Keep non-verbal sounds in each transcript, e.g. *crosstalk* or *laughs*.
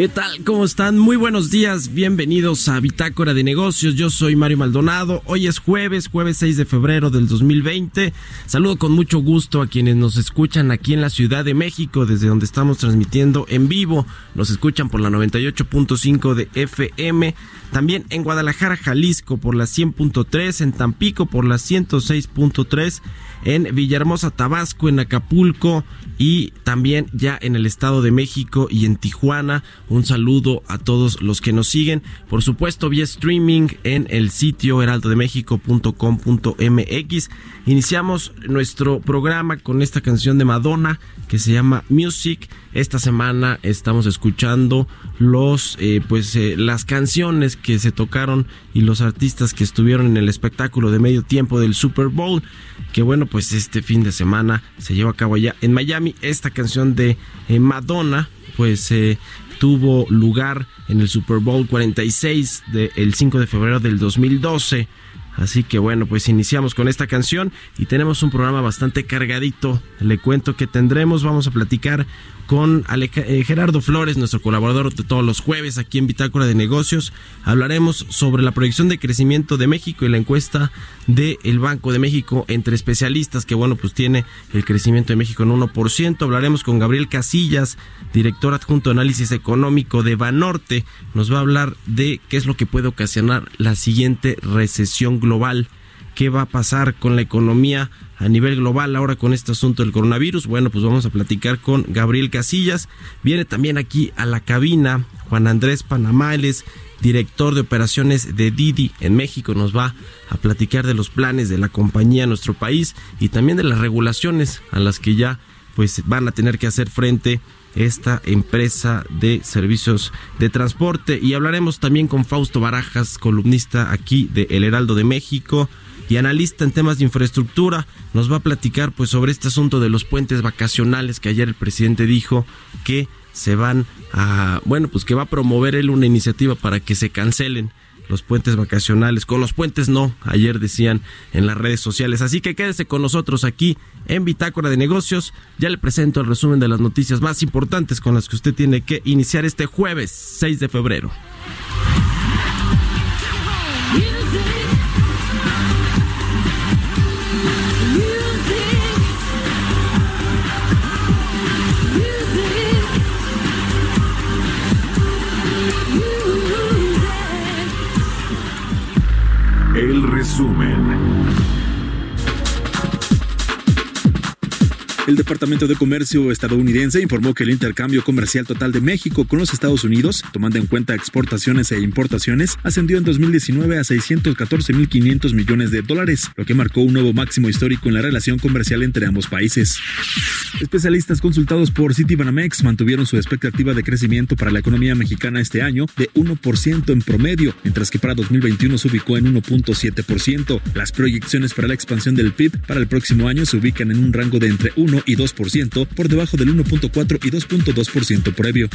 ¿Qué tal? ¿Cómo están? Muy buenos días, bienvenidos a Bitácora de Negocios. Yo soy Mario Maldonado. Hoy es jueves, jueves 6 de febrero del 2020. Saludo con mucho gusto a quienes nos escuchan aquí en la Ciudad de México, desde donde estamos transmitiendo en vivo. Nos escuchan por la 98.5 de FM. También en Guadalajara, Jalisco por la 100.3, en Tampico por la 106.3, en Villahermosa, Tabasco, en Acapulco y también ya en el Estado de México y en Tijuana. Un saludo a todos los que nos siguen. Por supuesto, vía streaming en el sitio heraldodemexico.com.mx. Iniciamos nuestro programa con esta canción de Madonna que se llama Music. Esta semana estamos escuchando los eh, pues eh, las canciones que se tocaron y los artistas que estuvieron en el espectáculo de medio tiempo del Super Bowl, que bueno, pues este fin de semana se llevó a cabo allá en Miami. Esta canción de eh, Madonna pues tuvo lugar en el Super Bowl 46 del 5 de febrero del 2012. Así que bueno, pues iniciamos con esta canción y tenemos un programa bastante cargadito. Le cuento que tendremos, vamos a platicar con eh, Gerardo Flores, nuestro colaborador de todos los jueves aquí en Bitácora de Negocios. Hablaremos sobre la proyección de crecimiento de México y la encuesta del Banco de México entre especialistas, que bueno, pues tiene el crecimiento de México en 1%. Hablaremos con Gabriel Casillas, director adjunto de análisis económico de Banorte. Nos va a hablar de qué es lo que puede ocasionar la siguiente recesión global qué va a pasar con la economía a nivel global ahora con este asunto del coronavirus. Bueno, pues vamos a platicar con Gabriel Casillas. Viene también aquí a la cabina Juan Andrés Panamales, director de operaciones de Didi en México. Nos va a platicar de los planes de la compañía en nuestro país y también de las regulaciones a las que ya pues van a tener que hacer frente esta empresa de servicios de transporte y hablaremos también con Fausto Barajas, columnista aquí de El Heraldo de México y analista en temas de infraestructura, nos va a platicar pues sobre este asunto de los puentes vacacionales que ayer el presidente dijo que se van a, bueno, pues que va a promover él una iniciativa para que se cancelen los puentes vacacionales. Con los puentes no, ayer decían en las redes sociales. Así que quédese con nosotros aquí en Bitácora de Negocios. Ya le presento el resumen de las noticias más importantes con las que usted tiene que iniciar este jueves 6 de febrero. Resumen. El Departamento de Comercio estadounidense informó que el intercambio comercial total de México con los Estados Unidos, tomando en cuenta exportaciones e importaciones, ascendió en 2019 a 614.500 millones de dólares, lo que marcó un nuevo máximo histórico en la relación comercial entre ambos países. Especialistas consultados por Citibanamex mantuvieron su expectativa de crecimiento para la economía mexicana este año de 1% en promedio, mientras que para 2021 se ubicó en 1.7%. Las proyecciones para la expansión del PIB para el próximo año se ubican en un rango de entre 1 1 y 2%, por debajo del 1.4 y 2.2% previo.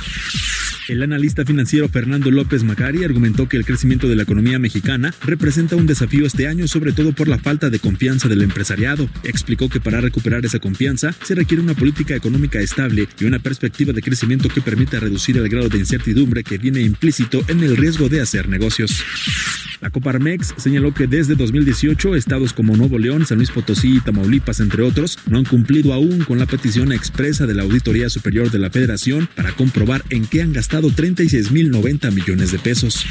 El analista financiero Fernando López Macari argumentó que el crecimiento de la economía mexicana representa un desafío este año, sobre todo por la falta de confianza del empresariado. Explicó que para recuperar esa confianza se requiere una política económica estable y una perspectiva de crecimiento que permita reducir el grado de incertidumbre que viene implícito en el riesgo de hacer negocios. La Coparmex señaló que desde 2018 estados como Nuevo León, San Luis Potosí y Tamaulipas, entre otros, no han cumplido aún con la petición expresa de la Auditoría Superior de la Federación para comprobar en qué han gastado 36.090 millones de pesos.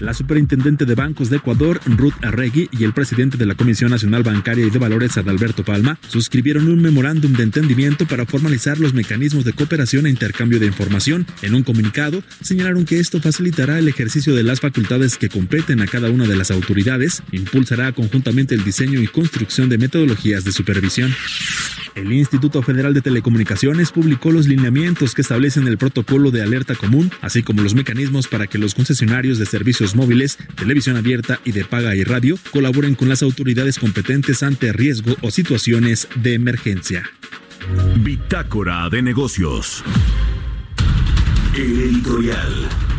La superintendente de bancos de Ecuador, Ruth Arregui, y el presidente de la Comisión Nacional Bancaria y de Valores, Adalberto Palma, suscribieron un memorándum de entendimiento para formalizar los mecanismos de cooperación e intercambio de información. En un comunicado, señalaron que esto facilitará el ejercicio de las facultades que competen a cada una de las autoridades, impulsará conjuntamente el diseño y construcción de metodologías de supervisión. El Instituto Federal de Telecomunicaciones publicó los lineamientos que establecen el protocolo de alerta común, así como los mecanismos para que los concesionarios de servicios móviles, televisión abierta y de paga y radio colaboren con las autoridades competentes ante riesgo o situaciones de emergencia. Bitácora de negocios. El editorial.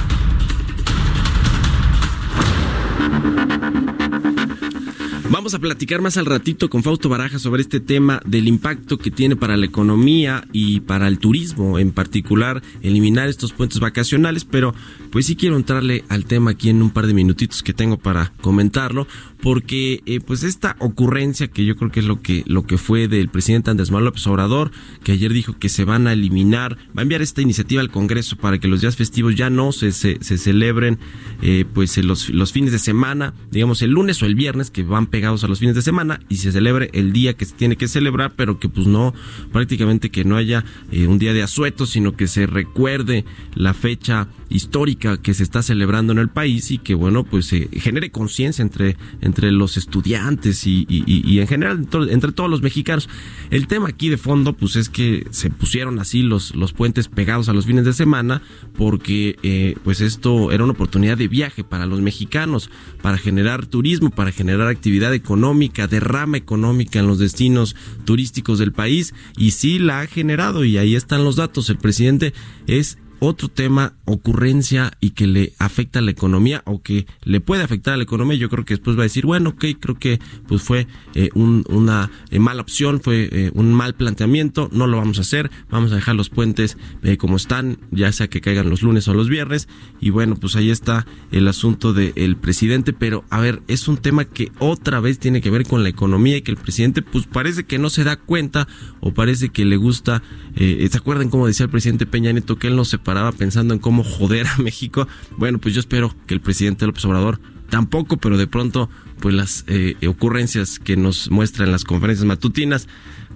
Vamos a platicar más al ratito con Fausto Baraja sobre este tema del impacto que tiene para la economía y para el turismo, en particular eliminar estos puentes vacacionales, pero pues sí quiero entrarle al tema aquí en un par de minutitos que tengo para comentarlo, porque eh, pues esta ocurrencia que yo creo que es lo que lo que fue del presidente Andrés Manuel López Obrador, que ayer dijo que se van a eliminar, va a enviar esta iniciativa al Congreso para que los días festivos ya no se, se, celebren eh, pues los, los fines de semana, digamos el lunes o el viernes que van pegados a los fines de semana y se celebre el día que se tiene que celebrar, pero que pues no prácticamente que no haya eh, un día de asueto, sino que se recuerde la fecha histórica que se está celebrando en el país y que bueno pues se genere conciencia entre entre los estudiantes y, y- en general entre, entre todos los mexicanos. El tema aquí de fondo pues es que se pusieron así los, los puentes pegados a los fines de semana porque eh, pues esto era una oportunidad de viaje para los mexicanos, para generar turismo, para generar actividad económica, derrama económica en los destinos turísticos del país y sí la ha generado y ahí están los datos. El presidente es otro tema, ocurrencia y que le afecta a la economía o que le puede afectar a la economía, yo creo que después va a decir, bueno, ok, creo que pues fue eh, un- una eh, mala opción, fue eh, un mal planteamiento, no lo vamos a hacer, vamos a dejar los puentes como están, ya sea que caigan los lunes o los viernes, y bueno, pues ahí está el asunto del presidente, pero a ver, es un tema que otra vez tiene que ver con la economía y que el presidente pues parece que no se da cuenta o parece que le gusta, ¿se acuerdan cómo decía el presidente Peña Nieto que él no se paraba pensando en cómo joder a México? Bueno, pues yo espero que el presidente López Obrador tampoco, pero de pronto pues las eh, ocurrencias que nos muestra en las conferencias matutinas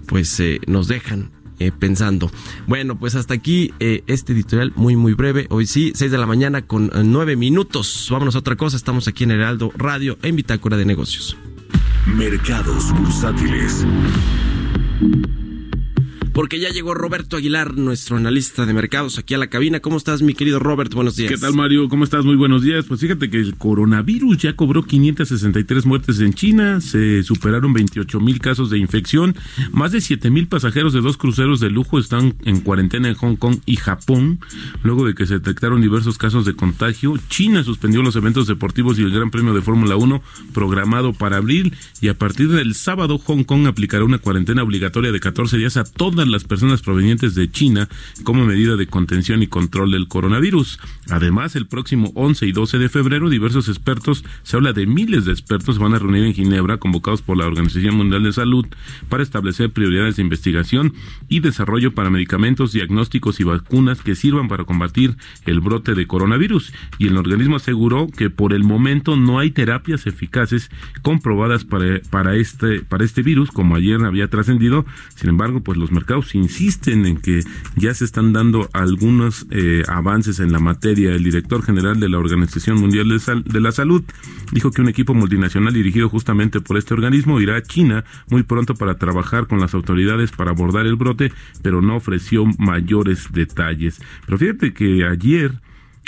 pues eh, nos dejan eh, pensando. Bueno, pues hasta aquí este editorial muy muy breve. Hoy sí, 6 de la mañana con eh, 9 minutos. Vámonos a otra cosa. Estamos aquí en Heraldo Radio en Bitácora de Negocios. Mercados bursátiles. Porque ya llegó Roberto Aguilar, nuestro analista de mercados, aquí a la cabina. ¿Cómo estás, mi querido Robert? Buenos días. ¿Qué tal, Mario? ¿Cómo estás? Muy buenos días. Pues fíjate que el coronavirus ya cobró 563 muertes en China, se superaron 28 mil casos de infección, más de 7 mil pasajeros de dos cruceros de lujo están en cuarentena en Hong Kong y Japón, luego de que se detectaron diversos casos de contagio. China suspendió los eventos deportivos y el Gran Premio de Fórmula 1 programado para abril y a partir del sábado Hong Kong aplicará una cuarentena obligatoria de 14 días a las personas provenientes de China como medida de contención y control del coronavirus. Además, el próximo 11 y 12 de febrero, diversos expertos, se habla de miles de expertos, van a reunir en Ginebra, convocados por la Organización Mundial de Salud, para establecer prioridades de investigación y desarrollo para medicamentos, diagnósticos y vacunas que sirvan para combatir el brote de coronavirus. Y el organismo aseguró que por el momento no hay terapias eficaces comprobadas para, para, este, para este virus, como ayer había trascendido. Sin embargo, pues los mercados insisten en que ya se están dando algunos eh, avances en la materia. El director general de la Organización Mundial de, Sal- de la Salud dijo que un equipo multinacional dirigido justamente por este organismo irá a China muy pronto para trabajar con las autoridades para abordar el brote, pero no ofreció mayores detalles. Pero fíjate que ayer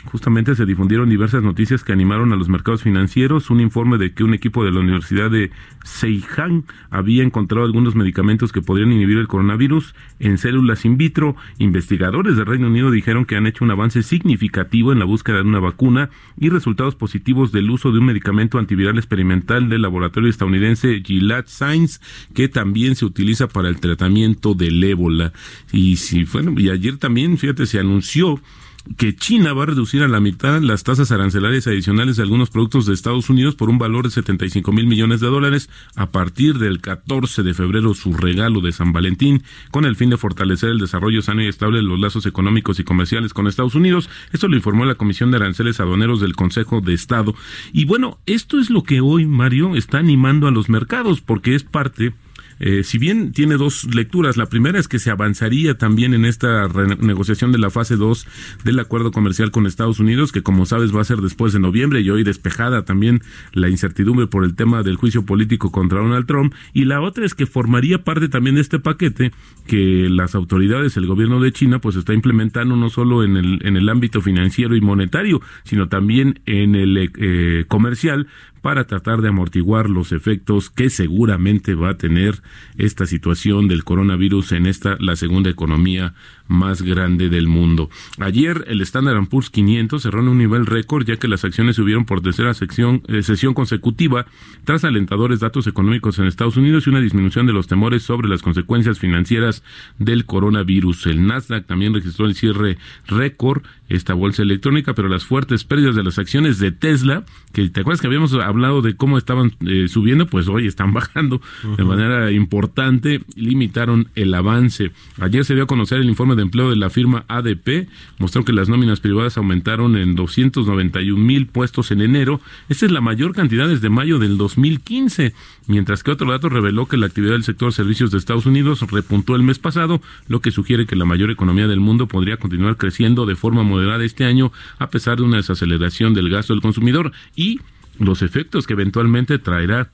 justamente se difundieron diversas noticias que animaron a los mercados financieros. Un informe de que un equipo de la Universidad de Seihan había encontrado algunos medicamentos que podrían inhibir el coronavirus en células in vitro. Investigadores del Reino Unido dijeron que han hecho un avance significativo en la búsqueda de una vacuna y resultados positivos del uso de un medicamento antiviral experimental del laboratorio estadounidense Gilead Science, que también se utiliza para el tratamiento del ébola. Y si, bueno, y ayer también, fíjate, se anunció que China va a reducir a la mitad las tasas arancelarias adicionales de algunos productos de Estados Unidos por un valor de 75 mil millones de dólares a partir del 14 de febrero, su regalo de San Valentín, con el fin de fortalecer el desarrollo sano y estable de los lazos económicos y comerciales con Estados Unidos. Esto lo informó la Comisión de Aranceles Aduaneros del Consejo de Estado. Y bueno, esto es lo que hoy, Mario, está animando a los mercados, porque es parte eh, si bien tiene dos lecturas, la primera es que se avanzaría también en esta renegociación de la fase 2 del acuerdo comercial con Estados Unidos, que como sabes va a ser después de noviembre y hoy despejada también la incertidumbre por el tema del juicio político contra Donald Trump. Y la otra es que formaría parte también de este paquete que las autoridades, el gobierno de China, pues está implementando no solo en el, en el ámbito financiero y monetario, sino también en el eh, comercial para tratar de amortiguar los efectos que seguramente va a tener esta situación del coronavirus en esta la segunda economía más grande del mundo. Ayer el Standard Poor's 500 cerró en un nivel récord ya que las acciones subieron por tercera sección, eh, sesión consecutiva tras alentadores datos económicos en Estados Unidos y una disminución de los temores sobre las consecuencias financieras del coronavirus. El Nasdaq también registró el cierre récord esta bolsa electrónica, pero las fuertes pérdidas de las acciones de Tesla, que te acuerdas que habíamos hablado de cómo estaban eh, subiendo, pues hoy están *laughs* bajando de manera importante, limitaron el avance. Ayer se dio a conocer el informe de empleo de la firma ADP, mostró que las nóminas privadas aumentaron en 291 mil puestos en enero. Esta es la mayor cantidad desde mayo del 2015, mientras que otro dato reveló que la actividad del sector servicios de Estados Unidos repuntó el mes pasado, lo que sugiere que la mayor economía del mundo podría continuar creciendo de forma moderada este año, a pesar de una desaceleración del gasto del consumidor y los efectos que eventualmente traerá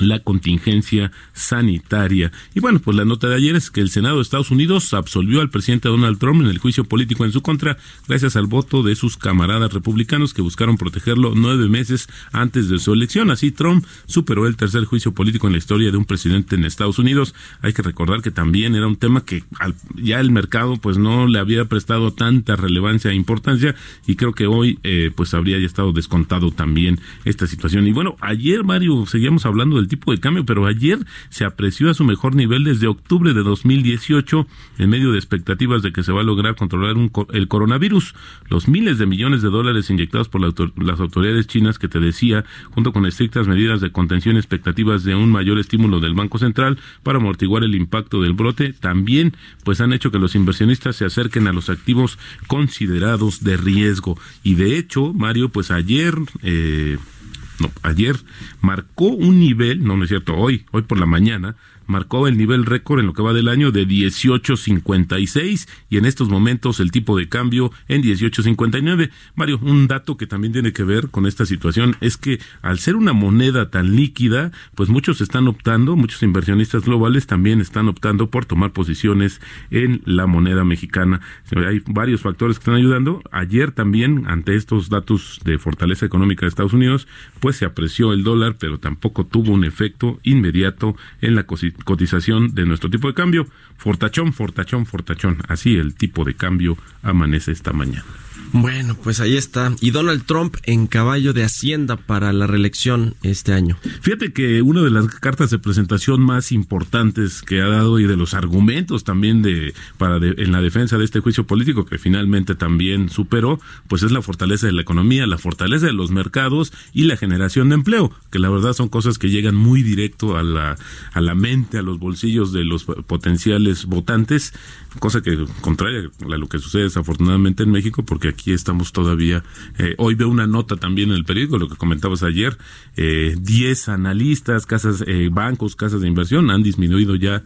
la contingencia sanitaria. Y bueno, pues la nota de ayer es que el Senado de Estados Unidos absolvió al presidente Donald Trump en el juicio político en su contra gracias al voto de sus camaradas republicanos que buscaron protegerlo nueve meses antes de su elección. Así Trump superó el tercer juicio político en la historia de un presidente en Estados Unidos. Hay que recordar que también era un tema que ya el mercado pues no le había prestado tanta relevancia e importancia y creo que hoy eh, pues habría ya estado descontado también esta situación. Y bueno, ayer Mario seguíamos hablando del tipo de cambio, pero ayer se apreció a su mejor nivel desde octubre de 2018 en medio de expectativas de que se va a lograr controlar el coronavirus. Los miles de millones de dólares inyectados por las autoridades chinas que te decía, junto con estrictas medidas de contención y expectativas de un mayor estímulo del Banco Central para amortiguar el impacto del brote, también pues han hecho que los inversionistas se acerquen a los activos considerados de riesgo. Y de hecho, Mario, pues ayer eh, no, ayer marcó un nivel, no, no es cierto, hoy, hoy por la mañana, marcó el nivel récord en lo que va del año de 18.56 y en estos momentos el tipo de cambio en 18.59. Mario, un dato que también tiene que ver con esta situación es que al ser una moneda tan líquida, pues muchos están optando, muchos inversionistas globales también están optando por tomar posiciones en la moneda mexicana. Hay varios factores que están ayudando. Ayer también, ante estos datos de fortaleza económica de Estados Unidos, pues se apreció el dólar, pero tampoco tuvo un efecto inmediato en la cotización de nuestro tipo de cambio. Fortachón, fortachón, fortachón. Así el tipo de cambio amanece esta mañana. Bueno, pues ahí está. Y Donald Trump en caballo de Hacienda para la reelección este año. Fíjate que una de las cartas de presentación más importantes que ha dado y de los argumentos también de para en la defensa de este juicio político que finalmente también superó, pues es la fortaleza de la economía, la fortaleza de los mercados y la generación de empleo, que la verdad son cosas que llegan muy directo a la a la mente, a los bolsillos de los potenciales votantes, cosa que contraria a lo que sucede desafortunadamente en México porque aquí estamos todavía. Eh, hoy veo una nota también en el periódico, lo que comentabas ayer, eh, 10 analistas, casas, eh, bancos, casas de inversión han disminuido ya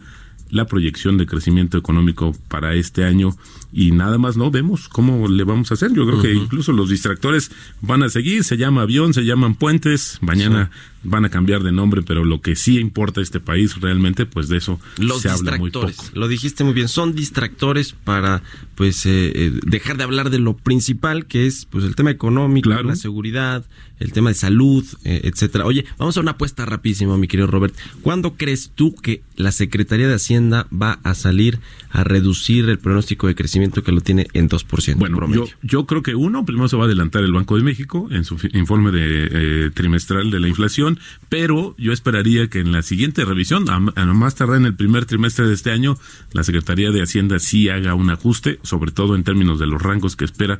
la proyección de crecimiento económico para este año y nada más no vemos cómo le vamos a hacer. Yo creo que incluso los distractores van a seguir, se llama avión, se llaman puentes, mañana van a cambiar de nombre, pero lo que sí importa a este país realmente, pues de eso Los se habla muy poco. lo dijiste muy bien, son distractores para pues eh, eh, dejar de hablar de lo principal que es pues el tema económico, Claro. la seguridad, el tema de salud, eh, etcétera. Oye, vamos a una apuesta rapidísima, mi querido Robert. ¿Cuándo crees tú que la Secretaría de Hacienda va a salir a reducir el pronóstico de crecimiento que lo tiene en 2% Bueno, promedio? yo, yo creo que uno, primero se va a adelantar el Banco de México en su informe de, eh, trimestral de la inflación, pero yo esperaría que en la siguiente revisión, a, a más tardar en el primer trimestre de este año, la Secretaría de Hacienda sí haga un ajuste, sobre todo en términos de los rangos que espera.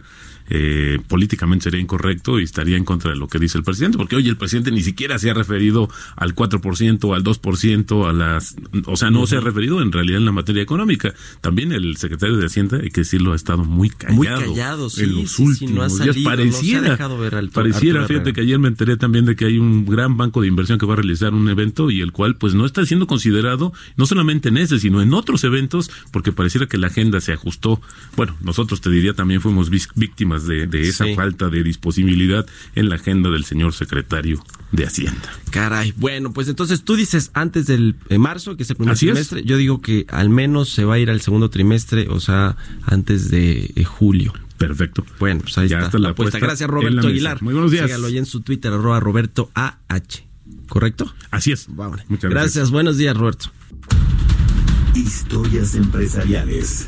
Eh, políticamente sería incorrecto y estaría en contra de lo que dice el presidente, porque hoy el presidente ni siquiera se ha referido al 4%, al 2%, a las, o sea, no se ha referido en realidad en la materia económica. También el secretario de Hacienda, hay que decirlo, ha estado muy callado. Muy callado, sí, en los sí, sí, últimos no ha días. salido, no se ha Pareciera, dejado ver al- pareciera, Arturo fíjate Herrera. que ayer me enteré también de que hay un gran banco de inversión que va a realizar un evento y el cual pues no está siendo considerado no solamente en ese, sino en otros eventos, porque pareciera que la agenda se ajustó. Bueno, nosotros te diría también fuimos vis- víctimas de, de esa Sí. falta de disponibilidad en la agenda del señor secretario de Hacienda. Caray, bueno, pues entonces tú dices antes del eh, marzo, que es el primer Así es. trimestre, yo digo que al menos se va a ir al segundo trimestre, o sea, antes de eh, julio. Perfecto. Bueno, pues ahí Ya está, está la apuesta. Gracias, Roberto. Aguilar. Muy buenos días. Sígalo ahí en su Twitter, arroba Roberto AH. ¿Correcto? Así es. Vamos. Muchas gracias. gracias. buenos días, Roberto. Historias empresariales.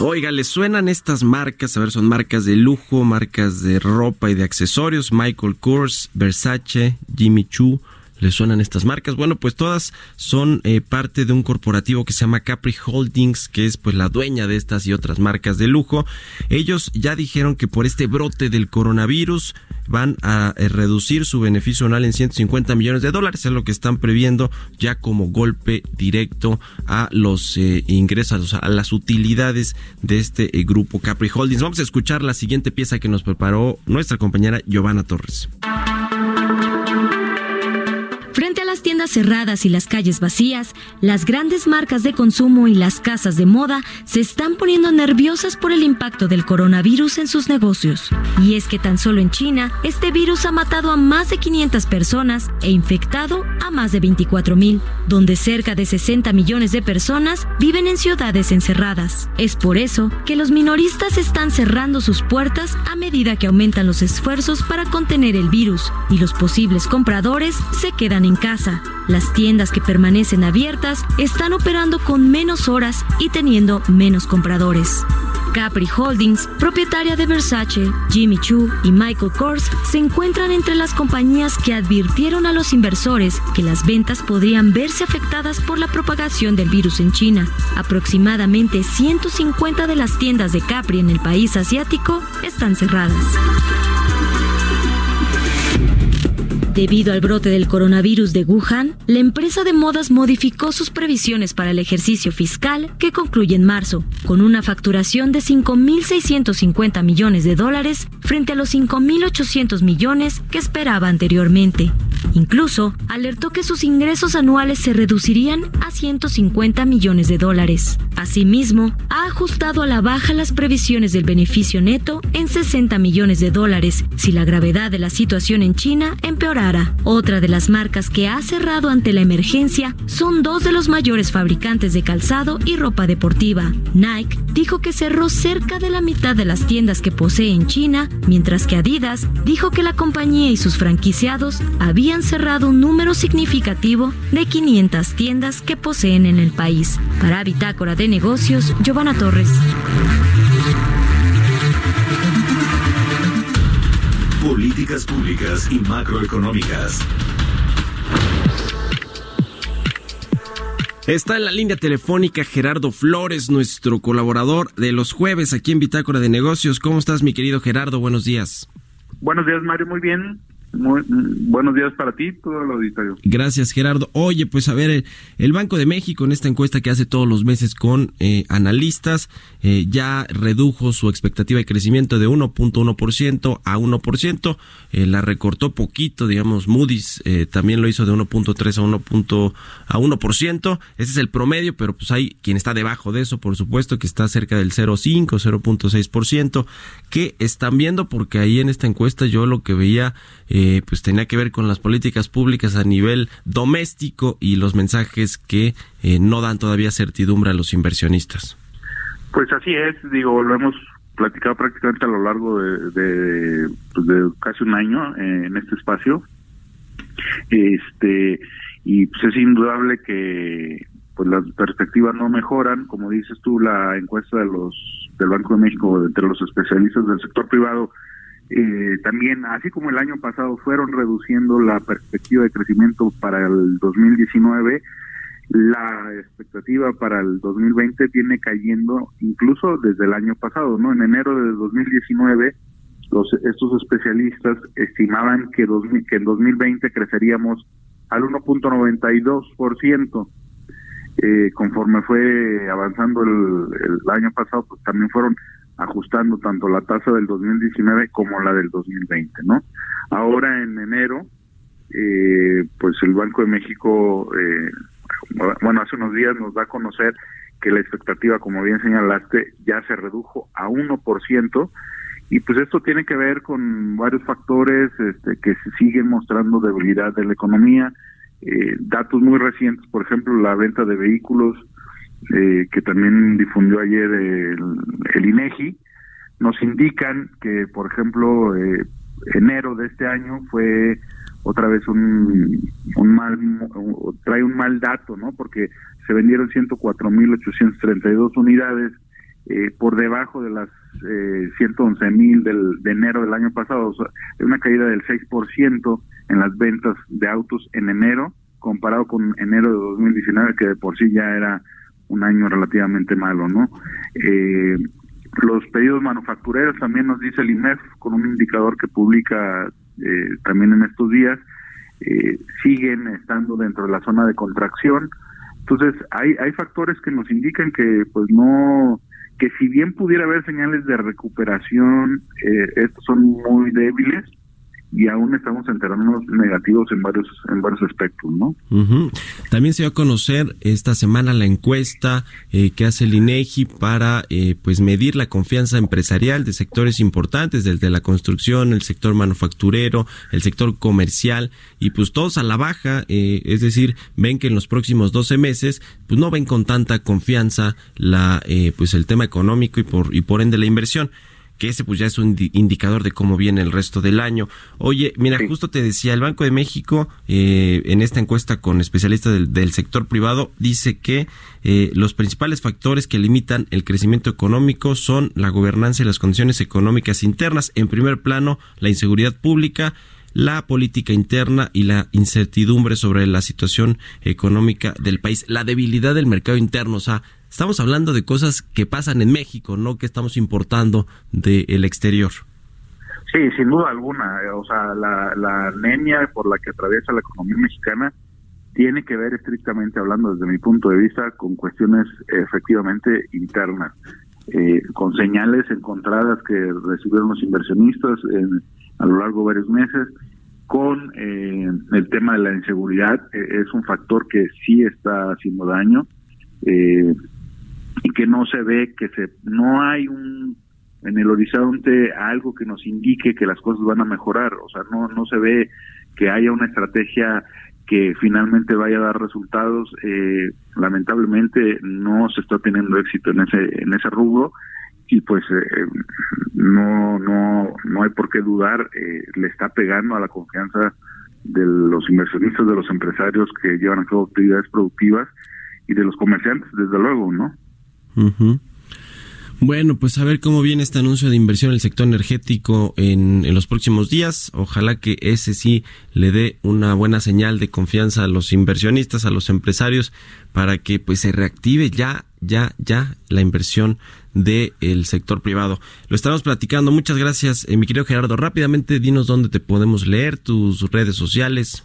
Oiga, ¿les suenan estas marcas? A ver, son marcas de lujo, marcas de ropa y de accesorios. Michael Kors, Versace, Jimmy Choo. ¿Les suenan estas marcas? Bueno, pues todas son eh, parte de un corporativo que se llama Capri Holdings, que es pues la dueña de estas y otras marcas de lujo. Ellos ya dijeron que por este brote del coronavirus van a eh, reducir su beneficio anual en 150 millones de dólares, es lo que están previendo ya como golpe directo a los eh, ingresos, a las utilidades de este grupo Capri Holdings. Vamos a escuchar la siguiente pieza que nos preparó nuestra compañera Giovanna Torres. Cerradas y las calles vacías, las grandes marcas de consumo y las casas de moda se están poniendo nerviosas por el impacto del coronavirus en sus negocios. Y es que tan solo en China, este virus ha matado a más de 500 personas e infectado a más de 24 mil, donde cerca de 60 millones de personas viven en ciudades encerradas. Es por eso que los minoristas están cerrando sus puertas a medida que aumentan los esfuerzos para contener el virus y los posibles compradores se quedan en casa. Las tiendas que permanecen abiertas están operando con menos horas y teniendo menos compradores. Capri Holdings, propietaria de Versace, Jimmy Choo y Michael Kors, se encuentran entre las compañías que advirtieron a los inversores que las ventas podrían verse afectadas por la propagación del virus en China. Aproximadamente 150 de las tiendas de Capri en el país asiático están cerradas. Debido al brote del coronavirus de Wuhan, la empresa de modas modificó sus previsiones para el ejercicio fiscal que concluye en marzo, con una facturación de 5.650 millones de dólares frente a los 5.800 millones que esperaba anteriormente. Incluso alertó que sus ingresos anuales se reducirían a 150 millones de dólares. Asimismo, ha ajustado a la baja las previsiones del beneficio neto en 60 millones de dólares si la gravedad de la situación en China empeorara. Otra de las marcas que ha cerrado ante la emergencia son dos de los mayores fabricantes de calzado y ropa deportiva. Nike dijo que cerró cerca de la mitad de las tiendas que posee en China, mientras que Adidas dijo que la compañía y sus franquiciados habían cerrado un número significativo de 500 tiendas que poseen en el país. Para Bitácora de Negocios, Giovanna Torres. Políticas públicas y macroeconómicas. Está en la línea telefónica Gerardo Flores, nuestro colaborador de los jueves aquí en Bitácora de Negocios. ¿Cómo estás, mi querido Gerardo? Buenos días. Buenos días, Mario. Muy bien. Muy, buenos días para ti, todo el auditorio. Gracias, Gerardo. Oye, pues a ver, el, Banco de México en esta encuesta que hace todos los meses con eh, analistas eh, ya redujo su expectativa de crecimiento de 1.1% a 1%. Eh, la recortó poquito, digamos, Moody's eh, también lo hizo de 1.3 a 1. a 1%. Ese es el promedio, pero pues hay quien está debajo de eso, por supuesto, que está cerca del 0.5, 0.6%. ¿Qué están viendo? Porque ahí en esta encuesta yo lo que veía eh, pues tenía que ver con las políticas públicas a nivel doméstico y los mensajes que eh, no dan todavía certidumbre a los inversionistas. Pues así es, digo, lo hemos platicado prácticamente a lo largo de, de, pues, casi un año eh, en este espacio. Este y pues es indudable que pues las perspectivas no mejoran, como dices tú, la encuesta de los del Banco de México entre los especialistas del sector privado eh, también, así como el año pasado fueron reduciendo la perspectiva de crecimiento para el 2019, la expectativa para el 2020 viene cayendo incluso desde el año pasado, ¿no? En enero de 2019 los estos especialistas estimaban que, 2000, que en 2020 creceríamos al 1.92%. Eh, conforme fue avanzando el, el año pasado, pues también fueron ajustando tanto la tasa del 2019 como la del 2020, ¿no? Ahora en enero, eh, pues el Banco de México, eh, bueno, hace unos días nos da a conocer que la expectativa, como bien señalaste, ya se redujo a 1%, y pues esto tiene que ver con varios factores este, que siguen mostrando debilidad de la economía, eh, datos muy recientes, por ejemplo, la venta de vehículos, eh, que también difundió ayer el, INEGI, nos indican que, por ejemplo, eh, enero de este año fue otra vez un, un mal, trae un mal dato, ¿no? Porque se vendieron 104.832 unidades eh, por debajo de las eh, 111.000 del de enero del año pasado, o sea, una caída del 6% en las ventas de autos en enero comparado con enero de 2019 que de por sí ya era un año relativamente malo, ¿no? Eh, los pedidos manufactureros también nos dice el IMEF con un indicador que publica eh, también en estos días, eh, siguen estando dentro de la zona de contracción. Entonces, hay, hay factores que nos indican que, pues, no, que si bien pudiera haber señales de recuperación, eh, estos son muy débiles y aún estamos enterándonos negativos en varios en varios aspectos, ¿no? Uh. También se dio a conocer esta semana la encuesta eh, que hace el INEGI para eh, pues medir la confianza empresarial de sectores importantes, desde la construcción, el sector manufacturero, el sector comercial y pues todos a la baja, eh, es decir, ven que en los próximos 12 meses pues no ven con tanta confianza la eh, pues el tema económico y por y por ende la inversión que ese pues ya es un indicador de cómo viene el resto del año. Oye, mira, sí. justo te decía, el Banco de México, eh, en esta encuesta con especialistas del, del sector privado, dice que eh, los principales factores que limitan el crecimiento económico son la gobernanza y las condiciones económicas internas. En primer plano, la inseguridad pública, la política interna y la incertidumbre sobre la situación económica del país, la debilidad del mercado interno, o sea, estamos hablando de cosas que pasan en México, no que estamos importando del de exterior. Sí, sin duda alguna. O sea, la, la anemia por la que atraviesa la economía mexicana tiene que ver estrictamente hablando desde mi punto de vista con cuestiones efectivamente internas, eh, con señales encontradas que recibieron los inversionistas en, a lo largo de varios meses, con eh, el tema de la inseguridad, eh, es un factor que sí está haciendo daño. Eh, y que no se ve que se no hay un en el horizonte algo que nos indique que las cosas van a mejorar, o sea, no no se ve que haya una estrategia que finalmente vaya a dar resultados, eh, lamentablemente no se está teniendo éxito en ese en ese rubro y pues eh, no no no hay por qué dudar, eh, le está pegando a la confianza de los inversionistas, de los empresarios que llevan a cabo actividades productivas y de los comerciantes, desde luego, ¿no? Bueno, pues a ver cómo viene este anuncio de inversión en el sector energético en, en, los próximos días. Ojalá que ese sí le dé una buena señal de confianza a los inversionistas, a los empresarios, para que pues se reactive ya, ya, ya la inversión del sector privado. Lo estamos platicando. Muchas gracias, eh, mi querido Gerardo. Rápidamente, dinos dónde te podemos leer, tus redes sociales.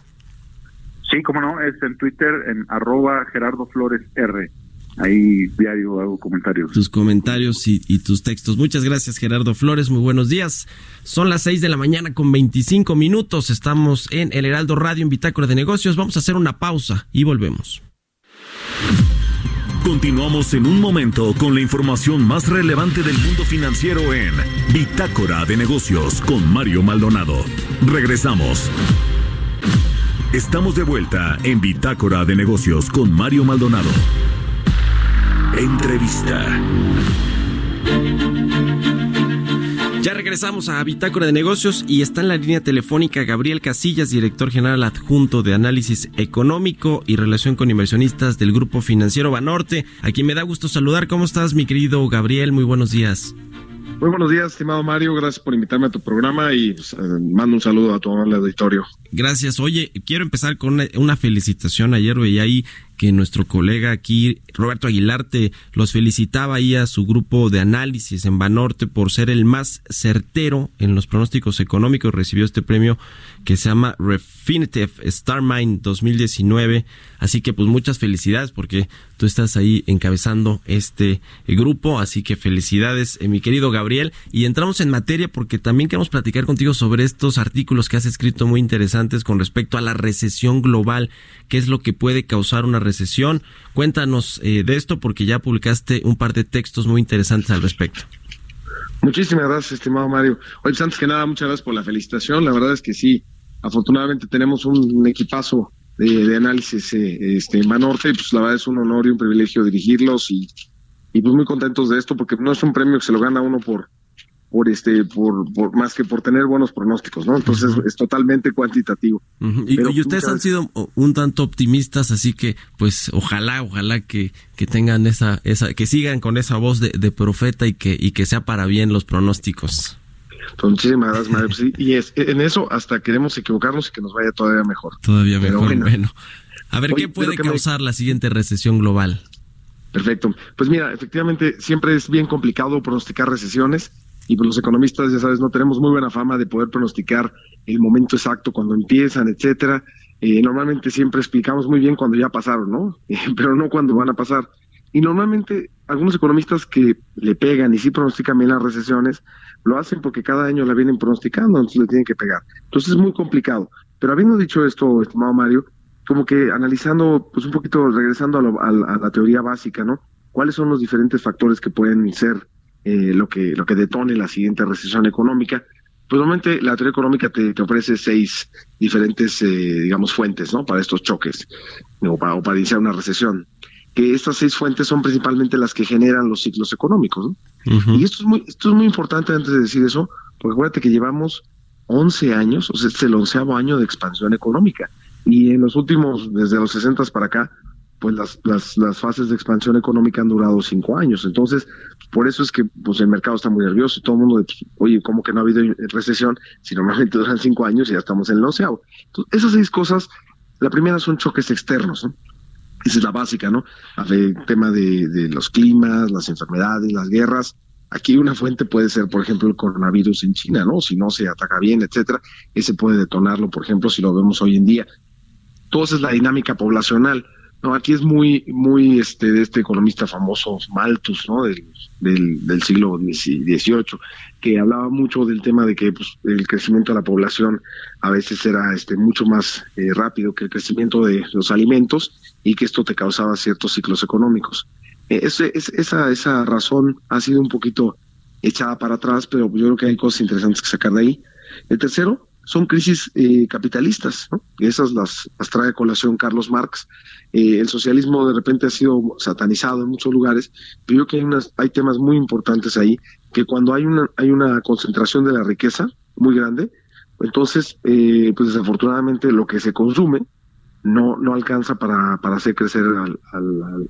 Sí, cómo no, es en Twitter, en arroba Gerardo Flores R. Ahí diario hago comentarios. Tus comentarios y, y, tus textos. Muchas gracias, Gerardo Flores. Muy buenos días. Son las 6 de la mañana con 25 minutos. Estamos en El Heraldo Radio en Bitácora de Negocios. Vamos a hacer una pausa y volvemos. Continuamos en un momento con la información más relevante del mundo financiero en Bitácora de Negocios con Mario Maldonado. Regresamos. Estamos de vuelta en Bitácora de Negocios con Mario Maldonado. Entrevista. Ya regresamos a Bitácora de Negocios y está en la línea telefónica Gabriel Casillas, director general adjunto de Análisis Económico y Relación con Inversionistas del Grupo Financiero Banorte, a quien me da gusto saludar. ¿Cómo estás, mi querido Gabriel? Muy buenos días. Muy buenos días, estimado Mario. Gracias por invitarme a tu programa y pues, mando un saludo a todo el auditorio. Gracias. Oye, quiero empezar con una, una felicitación. Ayer veía ahí que nuestro colega aquí, Roberto Aguilar, te los felicitaba ahí a su grupo de análisis en Banorte por ser el más certero en los pronósticos económicos. Recibió este premio que se llama Refinitiv Starmind 2019. Así que pues muchas felicidades porque tú estás ahí encabezando este grupo. Así que felicidades, eh, mi querido Gabriel. Y entramos en materia porque también queremos platicar contigo sobre estos artículos que has escrito muy interesantes con respecto a la recesión global. ¿Qué es lo que puede causar una recesión? Cuéntanos eh, de esto porque ya publicaste un par de textos muy interesantes al respecto. Muchísimas gracias, estimado Mario. Oye, pues antes que nada, muchas gracias por la felicitación. La verdad es que sí, afortunadamente tenemos un equipazo de, análisis eh, este, en Banorte, y pues la verdad es un honor y un privilegio dirigirlos y, y pues muy contentos de esto porque no es un premio que se lo gana uno por por este por, por más que por tener buenos pronósticos, ¿no? Entonces uh -huh. es totalmente cuantitativo. Uh -huh. y, y, ustedes han sido un tanto optimistas, así que pues ojalá, ojalá que, que tengan esa esa que sigan con esa voz de, de profeta y que y que sea para bien los pronósticos. Pues muchísimas gracias, Mario. Sí, y es, en eso hasta queremos equivocarnos y que nos vaya todavía mejor. Todavía mejor, bueno. bueno. A ver, Oye, ¿qué puede causar me... la siguiente recesión global? Perfecto. Pues mira, efectivamente siempre es bien complicado pronosticar recesiones y pues los economistas, ya sabes, no tenemos muy buena fama de poder pronosticar el momento exacto cuando empiezan, etcétera. Eh, normalmente siempre explicamos muy bien cuando ya pasaron, ¿no? *laughs* Pero no cuando van a pasar. Y normalmente algunos economistas que le pegan y sí pronostican bien las recesiones, lo hacen porque cada año la vienen pronosticando, entonces le tienen que pegar. Entonces es muy complicado. Pero habiendo dicho esto, estimado Mario, como que analizando, pues un poquito, regresando a, lo, a, a la teoría básica, ¿no? ¿Cuáles son los diferentes factores que pueden ser eh, lo que lo que detone la siguiente recesión económica. Pues normalmente la teoría económica te, te ofrece seis diferentes, eh, digamos, fuentes, ¿no? Para estos choques o para, o para iniciar una recesión. Que estas seis fuentes son principalmente las que generan los ciclos económicos, ¿no? Uh -huh. Y esto es muy esto es muy importante antes de decir eso, porque acuérdate que llevamos 11 años, o sea, es el onceavo año de expansión económica. Y en los últimos, desde los 60 para acá, pues las, las, las fases de expansión económica han durado cinco años. Entonces, por eso es que pues el mercado está muy nervioso y todo el mundo, oye, ¿cómo que no ha habido recesión si normalmente duran cinco años y ya estamos en el onceavo? Entonces, esas seis cosas, la primera son choques externos, ¿no? Esa es la básica, ¿no? El tema de, de los climas, las enfermedades, las guerras. Aquí una fuente puede ser, por ejemplo, el coronavirus en China, ¿no? Si no se ataca bien, etcétera, ese puede detonarlo, por ejemplo, si lo vemos hoy en día. Entonces, la dinámica poblacional no, aquí es muy, muy este, de este economista famoso Malthus, ¿no? Del, del, del siglo XVIII, que hablaba mucho del tema de que pues, el crecimiento de la población a veces era este, mucho más eh, rápido que el crecimiento de los alimentos y que esto te causaba ciertos ciclos económicos. Es, esa, esa razón ha sido un poquito echada para atrás, pero yo creo que hay cosas interesantes que sacar de ahí. El tercero, son crisis eh, capitalistas, ¿no? Esas las, trae a colación Carlos Marx. Eh, el socialismo de repente ha sido satanizado en muchos lugares, pero yo creo que hay, unas, hay temas muy importantes ahí, que cuando hay una, hay una concentración de la riqueza muy grande, entonces, eh, pues desafortunadamente lo que se consume no, no alcanza para, para hacer crecer al-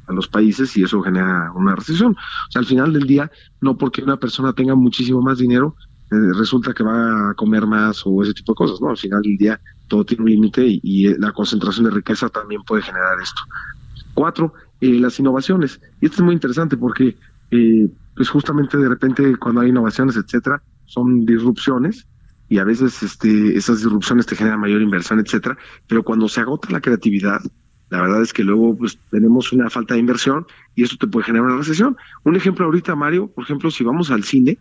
a los países y eso genera una recesión. O sea, al final del día, no porque una persona tenga muchísimo más dinero, resulta que va a comer más o ese tipo de cosas, ¿no? Al final del día todo tiene un límite y, y, eh, la concentración de riqueza también puede generar esto. Cuatro, eh, las innovaciones. Y esto es muy interesante porque, eh, pues justamente de repente cuando hay innovaciones, etcétera, son disrupciones y a veces este, esas disrupciones te generan mayor inversión, etcétera. Pero cuando se agota la creatividad, la verdad es que luego pues tenemos una falta de inversión y eso te puede generar una recesión. Un ejemplo ahorita, Mario, por ejemplo, si vamos al cine,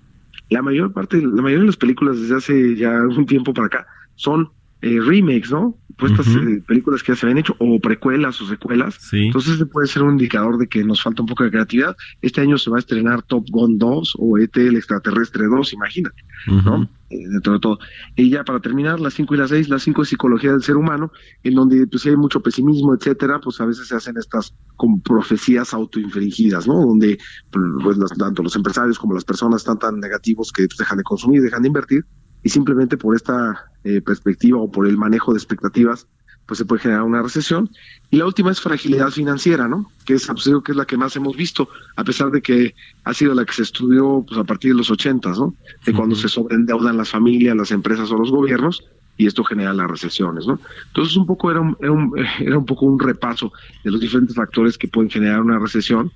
la mayor parte, la mayoría de las películas desde hace ya algún tiempo para acá son eh, remakes, ¿no? Pues estas eh, películas que ya se habían hecho, o precuelas o secuelas. Sí. Entonces ese puede ser un indicador de que nos falta un poco de creatividad. Este año se va a estrenar Top Gun 2 o ET el extraterrestre 2, imagínate, ¿no? Dentro de todo. Y ya para terminar, las 5 y las 6, las 5 es psicología del ser humano, en donde pues si hay mucho pesimismo, etcétera, pues a veces se hacen estas como profecías autoinfringidas, ¿no? Donde pues, tanto los empresarios como las personas están tan negativos que pues, dejan de consumir, dejan de invertir, y simplemente por esta eh, perspectiva o por el manejo de expectativas, pues se puede generar una recesión. Y la última es fragilidad financiera, ¿no? Que es, pues, que es la que más hemos visto, a pesar de que ha sido la que se estudió pues, a partir de los ochentas, ¿no? De cuando se sobreendeudan las familias, las empresas o los gobiernos, y esto genera las recesiones, ¿no? Entonces un poco era un, era un, *laughs* era un poco un repaso de los diferentes factores que pueden generar una recesión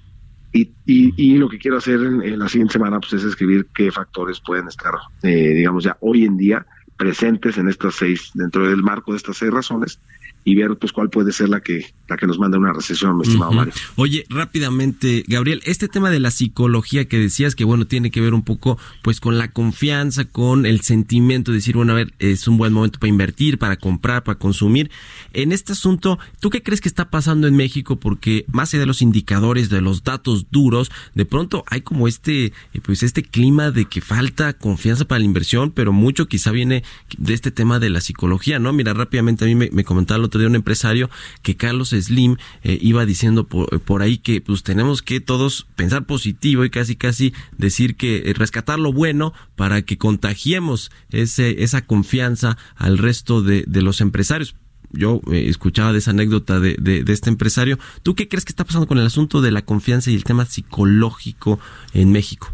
y, y, y lo que quiero hacer en, en la siguiente semana pues es escribir qué factores pueden estar, eh, digamos ya hoy en día presentes en estas seis, dentro del marco de estas seis razones y ver pues cuál puede ser la que la que nos manda una recesión, mi estimado. Mario. Oye, rápidamente, Gabriel, este tema de la psicología que decías que bueno, tiene que ver un poco pues con la confianza, con el sentimiento de decir, bueno, a ver, es un buen momento para invertir, para comprar, para consumir. En este asunto, ¿tú qué crees que está pasando en México? Porque más allá de los indicadores, de los datos duros, de pronto hay como este eh, pues este clima de que falta confianza para la inversión, pero mucho quizá viene de este tema de la psicología, ¿no? Mira, rápidamente a mí me, me comentaba el otro día un empresario que Carlos Slim eh, iba diciendo por, por ahí que pues tenemos que todos pensar positivo y casi casi decir que eh, rescatar lo bueno para que contagiemos ese, esa confianza al resto de, de los empresarios. Yo eh, escuchaba de esa anécdota de, de, de este empresario. ¿Tú qué crees que está pasando con el asunto de la confianza y el tema psicológico en México?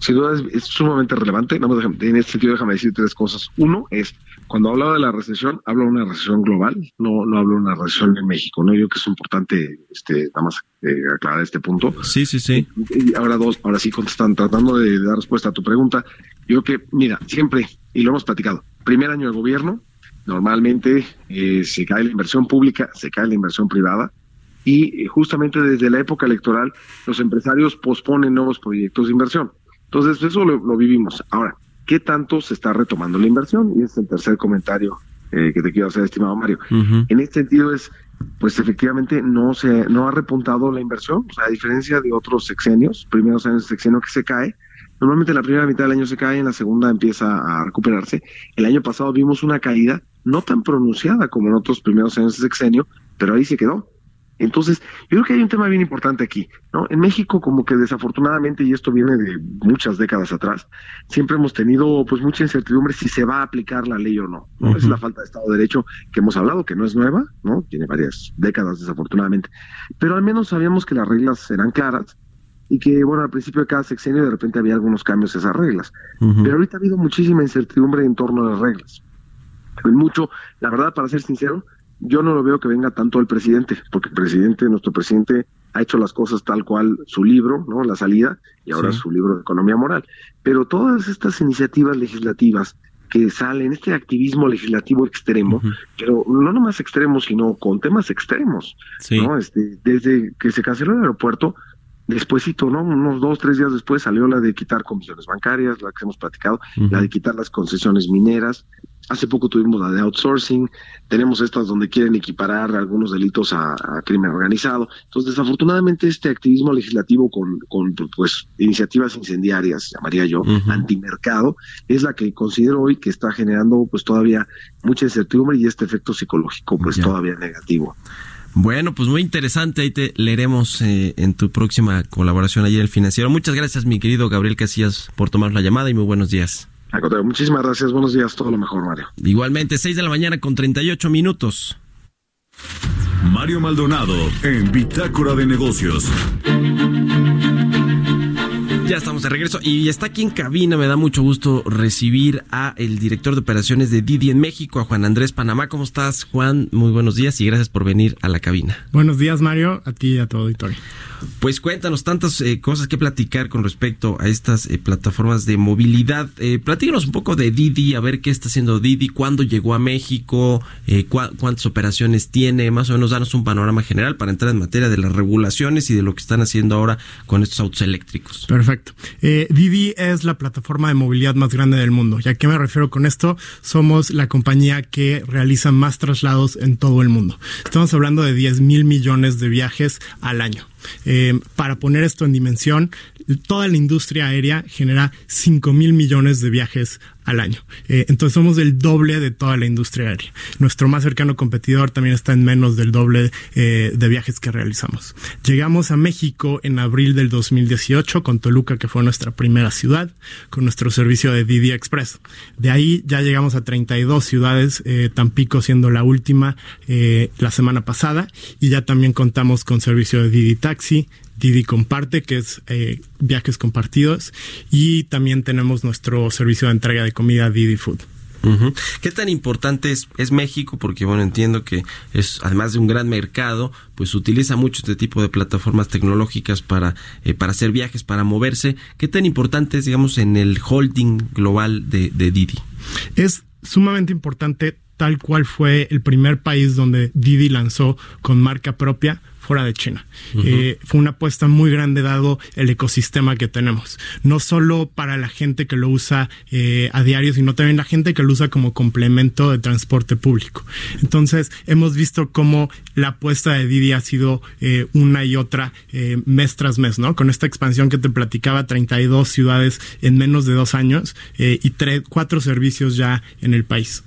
Sin duda es, sumamente relevante. En este sentido, déjame decir tres cosas. Uno es, cuando hablaba de la recesión, hablo de una recesión global, no, no hablo de una recesión en México. No, yo creo que es importante, este, nada más eh, aclarar este punto. Sí, sí, sí. Y ahora dos, ahora sí contestan, tratando de dar respuesta a tu pregunta. Yo creo que, mira, siempre, y lo hemos platicado, primer año de gobierno, normalmente eh, se cae la inversión pública, se cae la inversión privada, y eh, justamente desde la época electoral los empresarios posponen nuevos proyectos de inversión. Entonces, eso lo, lo vivimos. Ahora, ¿qué tanto se está retomando la inversión? Y es el tercer comentario eh, que te quiero hacer, estimado Mario. En este sentido es, pues efectivamente no se no ha repuntado la inversión, o sea, a diferencia de otros sexenios, primeros años de sexenio que se cae, normalmente la primera mitad del año se cae, en la segunda empieza a recuperarse. El año pasado vimos una caída no tan pronunciada como en otros primeros años de sexenio, pero ahí se quedó. Entonces, yo creo que hay un tema bien importante aquí, ¿no? En México, como que desafortunadamente, y esto viene de muchas décadas atrás, siempre hemos tenido pues mucha incertidumbre si se va a aplicar la ley o no, ¿no? Es la falta de Estado de Derecho que hemos hablado, que no es nueva, ¿no? Tiene varias décadas, desafortunadamente. Pero al menos sabíamos que las reglas eran claras y que, bueno, al principio de cada sexenio de repente había algunos cambios a esas reglas. Pero ahorita ha habido muchísima incertidumbre en torno a las reglas. Mucho, la verdad, para ser sincero, yo no lo veo que venga tanto el presidente, porque el presidente, nuestro presidente, ha hecho las cosas tal cual su libro, ¿no? La salida, y ahora Sí. su libro de economía moral. Pero todas estas iniciativas legislativas que salen, este activismo legislativo extremo, pero no nomás extremo, sino con temas extremos, Sí. ¿no? Este, desde que se canceló el aeropuerto, despuésito, ¿no? Unos dos, tres días después salió la de quitar comisiones bancarias, la que hemos platicado, la de quitar las concesiones mineras. Hace poco tuvimos la de outsourcing, tenemos estas donde quieren equiparar algunos delitos a, a crimen organizado. Entonces, desafortunadamente, este activismo legislativo con, con pues iniciativas incendiarias, llamaría yo, Ujú. antimercado, es la que considero hoy que está generando pues todavía mucha incertidumbre y este efecto psicológico pues Ya. todavía negativo. Bueno, pues muy interesante. Ahí te leeremos eh, en tu próxima colaboración ayer en el financiero. Muchas gracias, mi querido Gabriel Casillas, por tomar la llamada y muy buenos días. Al contrario, muchísimas gracias, buenos días, todo lo mejor, Mario. Igualmente, 6 de la mañana con 38 minutos. Mario Maldonado en Bitácora de Negocios. Ya estamos de regreso y está aquí en cabina. Me da mucho gusto recibir a el director de operaciones de Didi en México, a Juan Andrés Panamá. ¿Cómo estás, Juan? Muy buenos días y gracias por venir a la cabina. Buenos días, Mario, a ti y a todo auditorio. Pues cuéntanos tantas eh, cosas que platicar con respecto a estas eh, plataformas de movilidad. Eh, platícanos un poco de Didi, a ver qué está haciendo Didi, cuándo llegó a México, eh, cuántas operaciones tiene, más o menos danos un panorama general para entrar en materia de las regulaciones y de lo que están haciendo ahora con estos autos eléctricos. Perfecto. Eh, Didi es la plataforma de movilidad más grande del mundo. ¿Y a qué me refiero con esto? Somos la compañía que realiza más traslados en todo el mundo. Estamos hablando de 10 mil millones de viajes al año. Eh, para poner esto en dimensión, toda la industria aérea genera 5 mil millones de viajes al año. Eh, entonces somos el doble de toda la industria aérea. Nuestro más cercano competidor también está en menos del doble eh, de viajes que realizamos. Llegamos a México en abril del 2018 con Toluca, que fue nuestra primera ciudad, con nuestro servicio de Didi Express. De ahí ya llegamos a 32 ciudades, eh, Tampico siendo la última eh, la semana pasada, y ya también contamos con servicio de Didi Taxi, Didi Comparte, que es eh, viajes compartidos, y también tenemos nuestro servicio de entrega de comida Didi Food. ¿Qué tan importante es, es México? Porque bueno, entiendo que es además de un gran mercado, pues utiliza mucho este tipo de plataformas tecnológicas para, eh, para hacer viajes, para moverse. ¿Qué tan importante es, digamos, en el holding global de, de Didi? Es sumamente importante tal cual fue el primer país donde Didi lanzó con marca propia fuera de China. Eh, fue una apuesta muy grande dado el ecosistema que tenemos. No solo para la gente que lo usa eh, a diario, sino también la gente que lo usa como complemento de transporte público. Entonces, hemos visto cómo la apuesta de Didi ha sido eh, una y otra eh, mes tras mes, ¿no? Con esta expansión que te platicaba, 32 ciudades en menos de dos años eh, y tres, cuatro servicios ya en el país.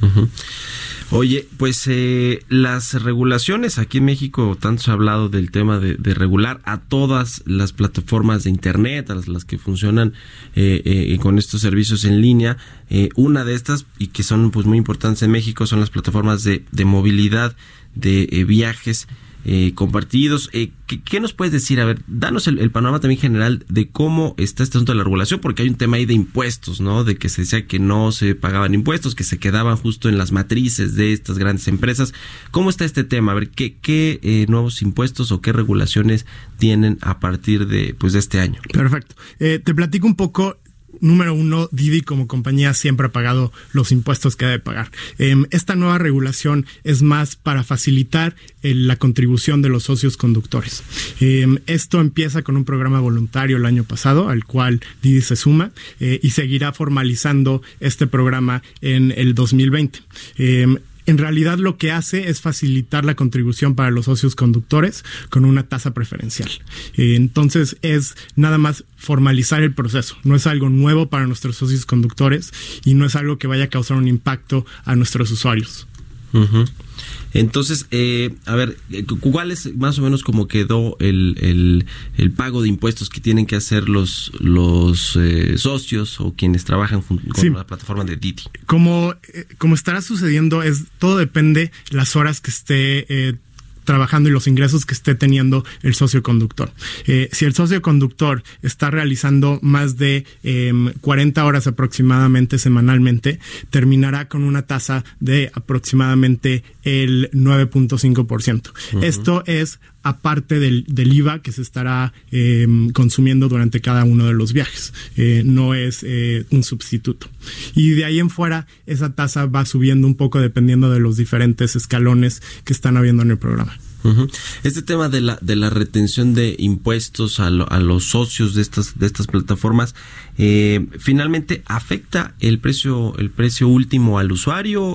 Ujú. Oye, pues eh, las regulaciones aquí en México, tanto se ha hablado del tema de, regular a todas las plataformas de Internet, a las, que funcionan eh, eh, con estos servicios en línea. Eh, una de estas, y que son pues muy importantes en México, son las plataformas de, de movilidad, de eh, viajes. Eh, compartidos. Eh, ¿qué, nos puedes decir? A ver, danos el, el panorama también general de cómo está este asunto de la regulación, porque hay un tema ahí de impuestos, ¿no? De que se decía que no se pagaban impuestos, que se quedaban justo en las matrices de estas grandes empresas. ¿Cómo está este tema? A ver, ¿qué, qué eh, nuevos impuestos o qué regulaciones tienen a partir de, pues, de este año? Perfecto. Eh, te platico un poco. Número uno, Didi como compañía siempre ha pagado los impuestos que debe pagar. Em, esta nueva regulación es más para facilitar la contribución de los socios conductores. Em, esto empieza con un programa voluntario el año pasado, al cual Didi se suma, eh, y seguirá formalizando este programa en el 2020. En realidad lo que hace es facilitar la contribución para los socios conductores con una tasa preferencial. Eh, entonces es nada más formalizar el proceso. No es algo nuevo para nuestros socios conductores y no es algo que vaya a causar un impacto a nuestros usuarios. Entonces, eh, a ver, eh, cu- ¿cuál es más o menos como quedó el, el, el pago de impuestos que tienen que hacer los, los eh, socios o quienes trabajan con Sí. la plataforma de Didi? Como, eh, como estará sucediendo, es todo depende las horas que esté eh, trabajando y los ingresos que esté teniendo el socio conductor. Eh, si el socio conductor está realizando más de em, 40 horas aproximadamente semanalmente, terminará con una tasa de aproximadamente el 9.5%. Ujú. Esto es aparte del, del IVA que se estará em, consumiendo durante cada uno de los viajes. Eh, no es eh, un sustituto. Y de ahí en fuera, esa tasa va subiendo un poco dependiendo de los diferentes escalones que están habiendo en el programa. Este tema de la, de la retención de impuestos a, lo- a los socios de estas, de estas plataformas, eh, finalmente afecta el precio, el precio último al usuario,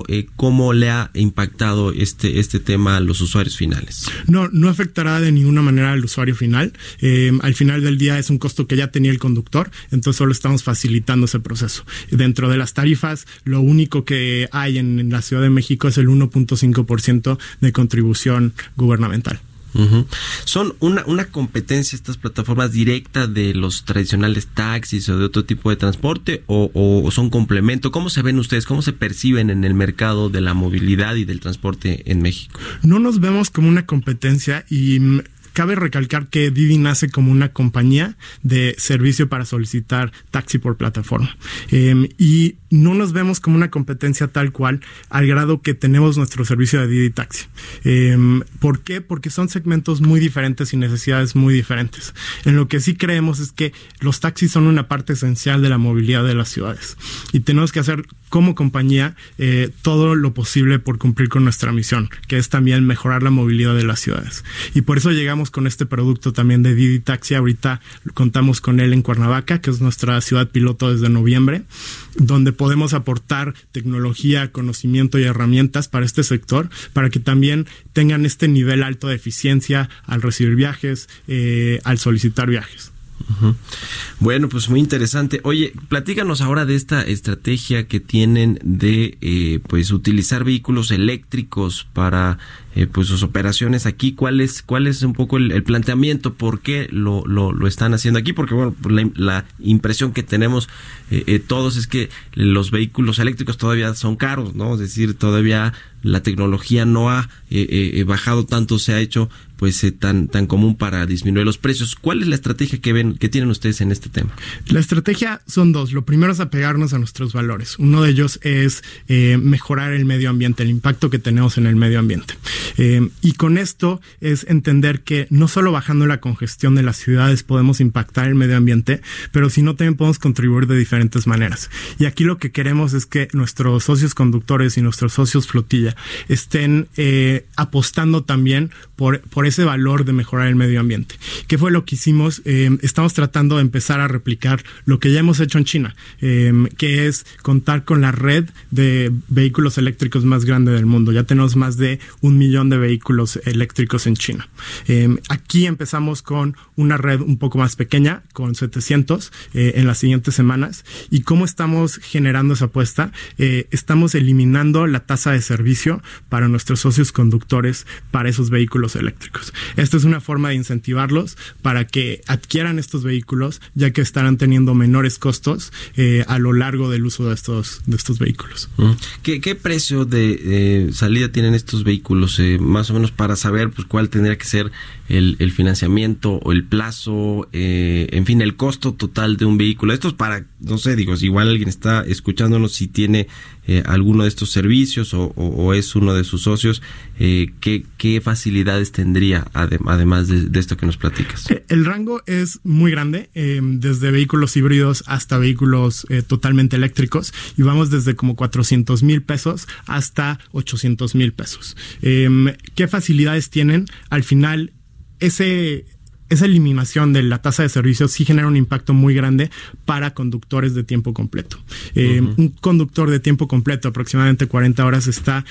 Eh, ¿cómo le ha impactado este, este tema a los usuarios finales? No, no afectará de ninguna manera al usuario final. Eh, al final del día es un costo que ya tenía el conductor, entonces solo estamos facilitando ese proceso. Dentro de las tarifas, lo único que hay en, en la Ciudad de México es el 1.5% de contribución gubernamental. Ujú. ¿Son una, una competencia estas plataformas directa de los tradicionales taxis o de otro tipo de transporte o, o son complemento? ¿Cómo se ven ustedes? ¿Cómo se perciben en el mercado de la movilidad y del transporte en México? No nos vemos como una competencia y mm, cabe recalcar que Didi nace como una compañía de servicio para solicitar taxi por plataforma. Eh, y no nos vemos como una competencia tal cual al grado que tenemos nuestro servicio de Didi Taxi. Eh, ¿Por qué? Porque son segmentos muy diferentes y necesidades muy diferentes. En lo que sí creemos es que los taxis son una parte esencial de la movilidad de las ciudades y tenemos que hacer como compañía eh, todo lo posible por cumplir con nuestra misión, que es también mejorar la movilidad de las ciudades. Y por eso llegamos con este producto también de Didi Taxi. Ahorita contamos con él en Cuernavaca, que es nuestra ciudad piloto desde noviembre, donde podemos aportar tecnología, conocimiento y herramientas para este sector, para que también tengan este nivel alto de eficiencia al recibir viajes, eh, al solicitar viajes. Bueno, pues muy interesante. Oye, platícanos ahora de esta estrategia que tienen de eh, pues utilizar vehículos eléctricos para eh, pues sus operaciones aquí. ¿Cuál es, cuál es un poco el, el planteamiento? ¿Por qué lo, lo, lo, están haciendo aquí? Porque bueno, pues, la, la, impresión que tenemos eh, eh, todos es que los vehículos eléctricos todavía son caros, ¿no? Es decir, todavía la tecnología no ha eh, bajado tanto, se ha hecho pues eh, tan tan común para disminuir los precios. ¿Cuál es la estrategia que ven que tienen ustedes en este tema? La estrategia son dos. Lo primero es apegarnos a nuestros valores. Uno de ellos es eh, mejorar el medio ambiente, el impacto que tenemos en el medio ambiente. Eh, y con esto es entender que no solo bajando la congestión de las ciudades podemos impactar el medio ambiente, pero sino también podemos contribuir de diferentes maneras. Y aquí lo que queremos es que nuestros socios conductores y nuestros socios flotilla estén apostando también por, por ese valor de mejorar el medio ambiente. ¿Qué fue lo que hicimos? Eh, estamos tratando de empezar a replicar lo que ya hemos hecho en China, eh, que es contar con la red de vehículos eléctricos más grande del mundo. Ya tenemos más de un millón de vehículos eléctricos en China. Eh, aquí empezamos con una red un poco más pequeña, con 700 en las siguientes semanas. ¿Y cómo estamos generando esa apuesta? estamos eliminando la tasa de servicio para nuestros socios conductores para esos vehículos eléctricos. Esta es una forma de incentivarlos para que adquieran estos vehículos, ya que estarán teniendo menores costos eh, a lo largo del uso de estos, de estos vehículos. ¿Qué, precio de eh, salida tienen estos vehículos? Eh, más o menos para saber pues, cuál tendría que ser el, financiamiento o el plazo, en fin, el costo total de un vehículo. Esto es para, no sé, digo, si igual alguien está escuchándonos si tiene alguno de estos servicios o, es uno de sus socios, ¿qué, ¿qué facilidades tendría? además de, esto que nos platicas? Eh, el rango es muy grande, eh, desde vehículos híbridos hasta vehículos eh, totalmente eléctricos y vamos desde como 400 mil pesos hasta 800 mil pesos. Eh, ¿Qué facilidades tienen? Al final, ese esa eliminación de la tasa de servicios sí genera un impacto muy grande para conductores de tiempo completo. Eh, uh -huh. Un conductor de tiempo completo, aproximadamente 40 horas, está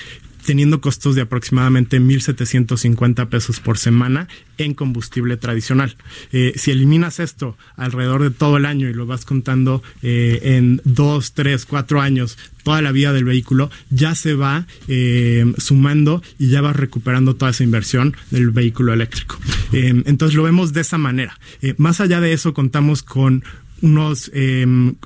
teniendo costos de aproximadamente 1.750 pesos por semana en combustible tradicional. Eh, si eliminas esto alrededor de todo el año y lo vas contando eh, en dos, tres, cuatro años, toda la vida del vehículo, ya se va eh, sumando y ya vas recuperando toda esa inversión del vehículo eléctrico. Entonces lo vemos de esa manera. Más allá de eso, contamos con unos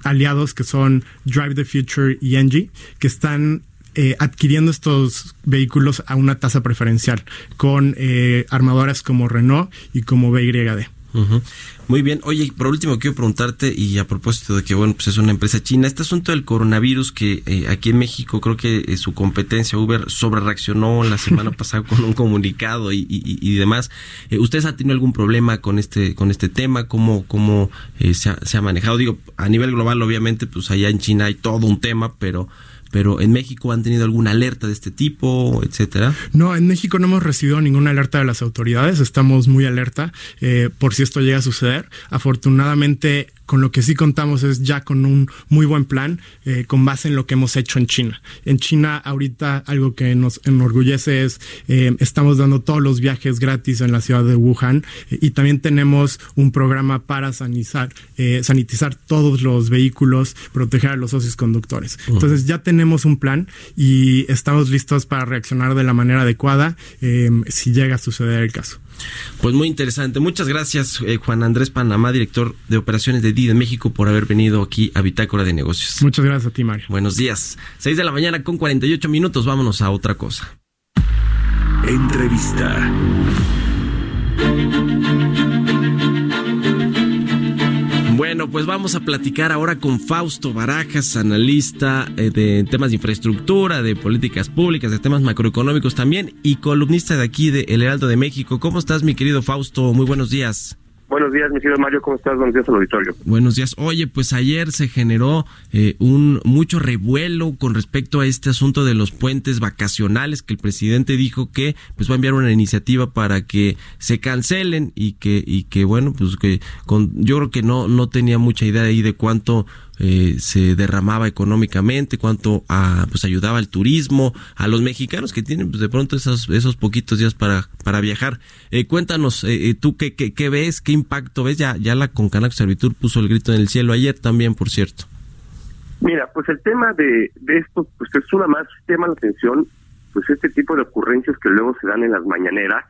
aliados que son Drive the Future y Engie, que están eh, adquiriendo estos vehículos a una tasa preferencial con eh, armadoras como Renault y como BYD. Uh -huh. Muy bien. Oye, por último quiero preguntarte, y a propósito de que, bueno, pues es una empresa china, este asunto del coronavirus que eh, aquí en México creo que eh, su competencia Uber sobre reaccionó la semana *laughs* pasada con un comunicado y, y, y demás. Eh, ¿Ustedes han tenido algún problema con este con este tema? ¿Cómo, cómo se ha, se, ha, manejado? Digo, a nivel global, obviamente, pues allá en China hay todo un tema, pero pero en México han tenido alguna alerta de este tipo, etcétera. No, en México no hemos recibido ninguna alerta de las autoridades, estamos muy alerta eh, por si esto llega a suceder. Afortunadamente con lo que sí contamos es ya con un muy buen plan eh, con base en lo que hemos hecho en China. En China ahorita algo que nos enorgullece es eh, estamos dando todos los viajes gratis en la ciudad de Wuhan eh, y también tenemos un programa para sanizar, sanitizar todos los vehículos, proteger a los socios conductores. Uh -huh. Entonces ya tenemos un plan y estamos listos para reaccionar de la manera adecuada si llega a suceder el caso. Pues muy interesante. Muchas gracias, eh, Juan Andrés Panamá, director de operaciones de DIDE México, por haber venido aquí a Bitácora de Negocios. Muchas gracias a ti, Mario. Buenos días. 6 de la mañana con 48 minutos. Vámonos a otra cosa. Entrevista. Bueno, pues vamos a platicar ahora con Fausto Barajas, analista eh, de temas de infraestructura, de políticas públicas, de temas macroeconómicos también y columnista de aquí de El Heraldo de México. ¿Cómo estás, mi querido Fausto? Muy buenos días. Buenos días, mi querido Mario, ¿cómo estás? Buenos días al auditorio. Buenos días. Oye, pues ayer se generó eh, un mucho revuelo con respecto a este asunto de los puentes vacacionales que el presidente dijo que pues va a enviar una iniciativa para que se cancelen y que y que bueno, pues que con yo creo que no no tenía mucha idea ahí de cuánto eh, se derramaba económicamente, cuánto ah, pues ayudaba al turismo, a los mexicanos que tienen pues, de pronto esos, esos poquitos días para, para viajar. Eh, cuéntanos, eh, eh, tú qué, qué, qué ves, qué impacto ves, ya, ya la Concanaco Servitur puso el grito en el cielo ayer también, por cierto. Mira, pues el tema de, de esto, pues es una más, llama la atención, pues este tipo de ocurrencias que luego se dan en las mañaneras,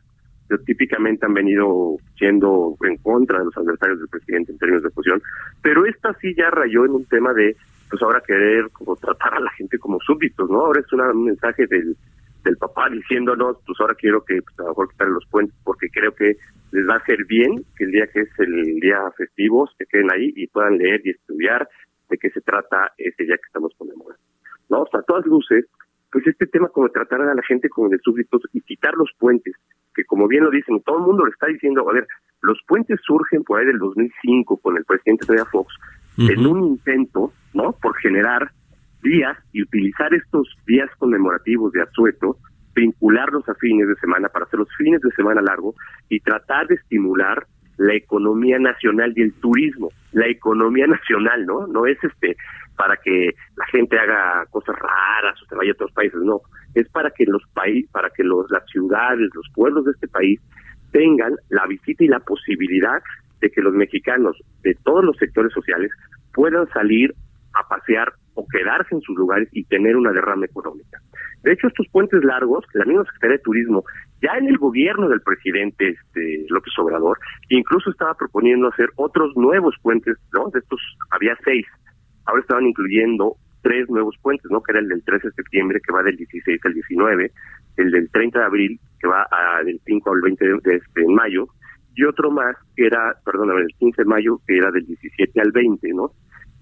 típicamente han venido siendo en contra de los adversarios del presidente en términos de oposición, pero esta sí ya rayó en un tema de, pues ahora querer como tratar a la gente como súbditos, ¿no? Ahora es una- un mensaje del, del papá diciéndonos, pues ahora quiero que pues, a lo mejor quitar los puentes porque creo que les va a hacer bien que el día que es el día festivo se queden ahí y puedan leer y estudiar de qué se trata ese día que estamos conmemorando. ¿No? O sea, a todas luces, pues este tema como tratar a la gente como de súbditos y quitar los puentes, que como bien lo dicen, todo el mundo lo está diciendo, a ver, los puentes surgen por ahí del 2005 con el presidente Todavía Fox, en un intento, ¿no? Por generar días y utilizar estos días conmemorativos de asueto, vincularlos a fines de semana para hacer los fines de semana largo y tratar de estimular la economía nacional y el turismo, la economía *laughs* nacional, ¿no? No es este para que la gente haga cosas raras o se vaya a otros países, no, es para que los países, para que los las ciudades, los pueblos de este país tengan la visita y la posibilidad de que los mexicanos de todos los sectores sociales puedan salir a pasear o quedarse en sus lugares y tener una derrama económica. De hecho, estos puentes largos, la misma Secretaría de Turismo, ya en el gobierno del presidente este, López Obrador, incluso estaba proponiendo hacer otros nuevos puentes, ¿no? De estos había seis, ahora estaban incluyendo tres nuevos puentes, ¿no? Que era el del 13 de septiembre, que va del 16 al 19, el del 30 de abril, que va a, del 5 al 20 de, de este, en mayo, y otro más que era, perdóname, el 15 de mayo, que era del 17 al 20, ¿no?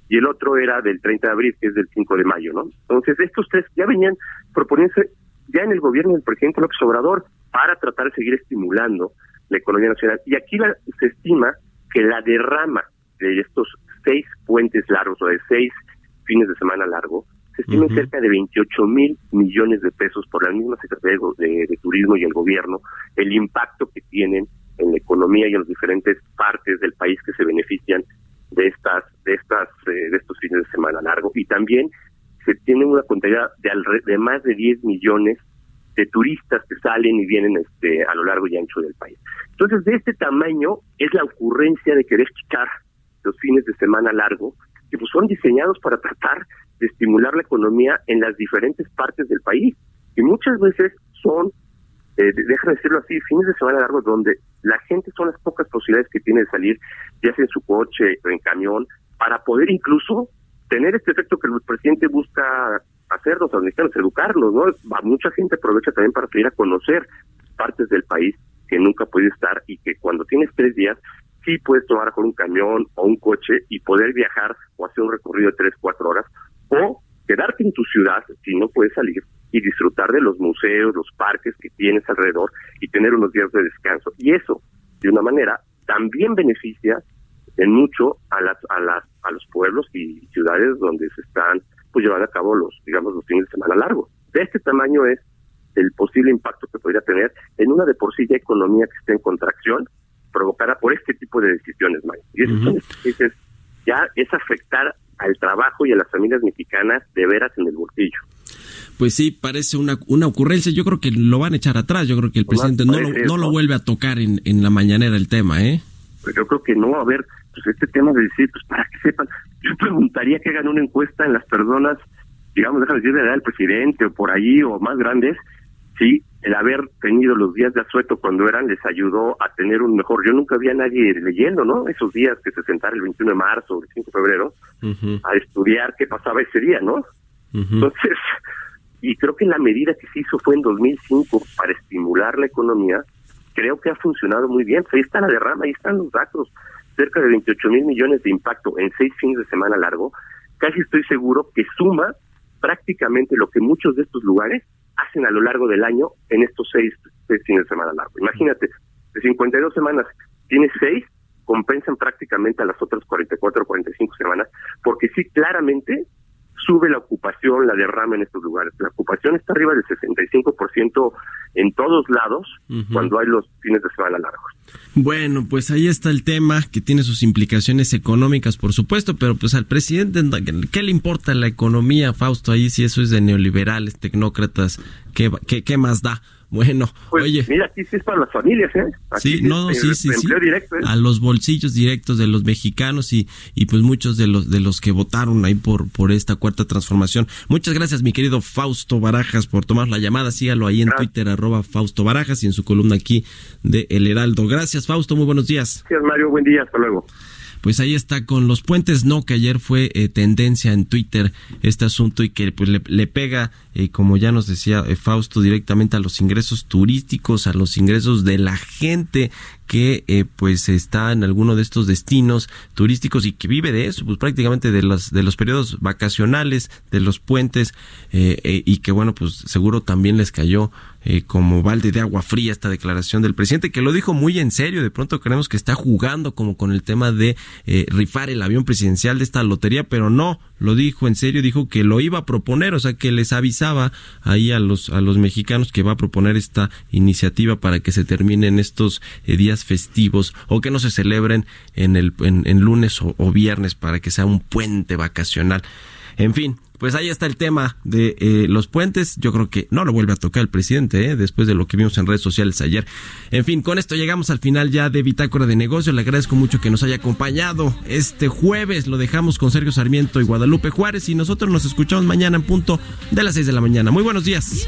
Y el otro era del 30 de abril, que es del 5 de mayo, ¿no? Entonces, estos tres ya venían proponiéndose ya en el gobierno del presidente López Obrador para tratar de seguir estimulando la economía nacional. Y aquí la- se estima que la derrama de estos seis puentes largos o de seis fines de semana largo se estima en cerca de 28 mil millones de pesos por la misma Secretaría de, de- de Turismo y el gobierno, el impacto que tienen en la economía y en las diferentes partes del país que se benefician de estas de estas eh, de estos fines de semana largo y también se tiene una cantidad de de más de 10 millones de turistas que salen y vienen este a lo largo y ancho del país. Entonces, de este tamaño es la ocurrencia de querer quitar los fines de semana largo, que pues son diseñados para tratar de estimular la economía en las diferentes partes del país. Y muchas veces son, eh, déjame decirlo así, fines de semana largos donde la gente son las pocas posibilidades que tiene de salir, ya sea en su coche o en camión, para poder incluso tener este efecto que el presidente busca hacernos a los educarlos, ¿no? Mucha gente aprovecha también para salir a conocer partes del país que nunca puede estar y que cuando tienes tres días sí puedes tomar con un camión o un coche y poder viajar o hacer un recorrido de tres, cuatro horas o quedarte en tu ciudad si no puedes salir y disfrutar de los museos, los parques que tienes alrededor y tener unos días de descanso. Y eso, de una manera, también beneficia en mucho a las a las a los pueblos y ciudades donde se están pues llevando a cabo los digamos los fines de semana largos. De este tamaño es el posible impacto que podría tener en una de por sí ya economía que está en contracción provocada por este tipo de decisiones, Mike. Y eso son- es- es- ya es afectar al trabajo y a las familias mexicanas de veras en el bolsillo. Pues sí, parece una, una ocurrencia. Yo creo que lo van a echar atrás. Yo creo que el Pues presidente no lo, no lo vuelve a tocar en, en la mañanera el tema, ¿eh? Pues yo creo que no, a ver, pues este tema de decir, pues para que sepan, yo preguntaría que hagan una encuesta en las personas, digamos, déjame decir, de edad del presidente o por ahí o más grandes, si el haber tenido los días de asueto cuando eran les ayudó a tener un mejor. Yo nunca vi a nadie leyendo, ¿no? Esos días que se sentara el 21 de marzo o el 5 de febrero a estudiar qué pasaba ese día, ¿no? Entonces, y creo que la medida que se hizo fue en 2005 para estimular la economía, creo que ha funcionado muy bien. Ahí está la derrama, ahí están los datos, cerca de 28 mil millones de impacto en seis fines de semana largo. Casi estoy seguro que suma prácticamente lo que muchos de estos lugares hacen a lo largo del año en estos seis, seis fines de semana largo. Imagínate, de 52 semanas tienes seis, compensan prácticamente a las otras 44 o 45 semanas, porque sí, claramente sube la ocupación, la derrama en estos lugares. La ocupación está arriba del 65% en todos lados cuando hay los fines de semana largos. Bueno, pues ahí está el tema que tiene sus implicaciones económicas, por supuesto, pero pues al presidente, ¿qué le importa la economía, Fausto? Ahí si eso es de neoliberales, tecnócratas, ¿qué, qué, qué más da? Bueno, Pues oye. mira, aquí sí es para las familias, ¿eh? Aquí Sí, no, es, sí, sí, sí. directo, ¿eh? A los bolsillos directos de los mexicanos y, y pues muchos de los de los que votaron ahí por por esta cuarta transformación. Muchas gracias, mi querido Fausto Barajas, por tomar la llamada. Sígalo ahí en Twitter, arroba Fausto Barajas y en su columna aquí de El Heraldo. Gracias, Fausto. Muy buenos días. Gracias, Mario. Buen día. Hasta luego. Pues ahí está con los puentes no, que ayer fue eh, tendencia en Twitter este asunto y que pues le, pega, eh, como ya nos decía eh, Fausto, directamente a los ingresos turísticos, a los ingresos de la gente que eh, pues está en alguno de estos destinos turísticos y que vive de eso, pues prácticamente de los de los periodos vacacionales, de los puentes eh, eh, y que bueno, pues seguro también les cayó eh, como balde de agua fría esta declaración del presidente que lo dijo muy en serio. De pronto creemos que está jugando como con el tema de eh, rifar el avión presidencial de esta lotería, pero no, lo dijo en serio, dijo que lo iba a proponer, o sea que les avisaba ahí a los a los mexicanos que va a proponer esta iniciativa para que se terminen estos eh, días festivos o que no se celebren en el en, en lunes o, o viernes para que sea un puente vacacional. En fin, pues ahí está el tema de eh, los puentes. Yo creo que no lo vuelve a tocar el presidente, ¿eh? después de lo que vimos en redes sociales ayer. En fin, con esto llegamos al final ya de Bitácora de Negocios. Le agradezco mucho que nos haya acompañado este jueves. Lo dejamos con Sergio Sarmiento y Guadalupe Juárez y nosotros nos escuchamos mañana en punto de las 6 de la mañana. Muy buenos días.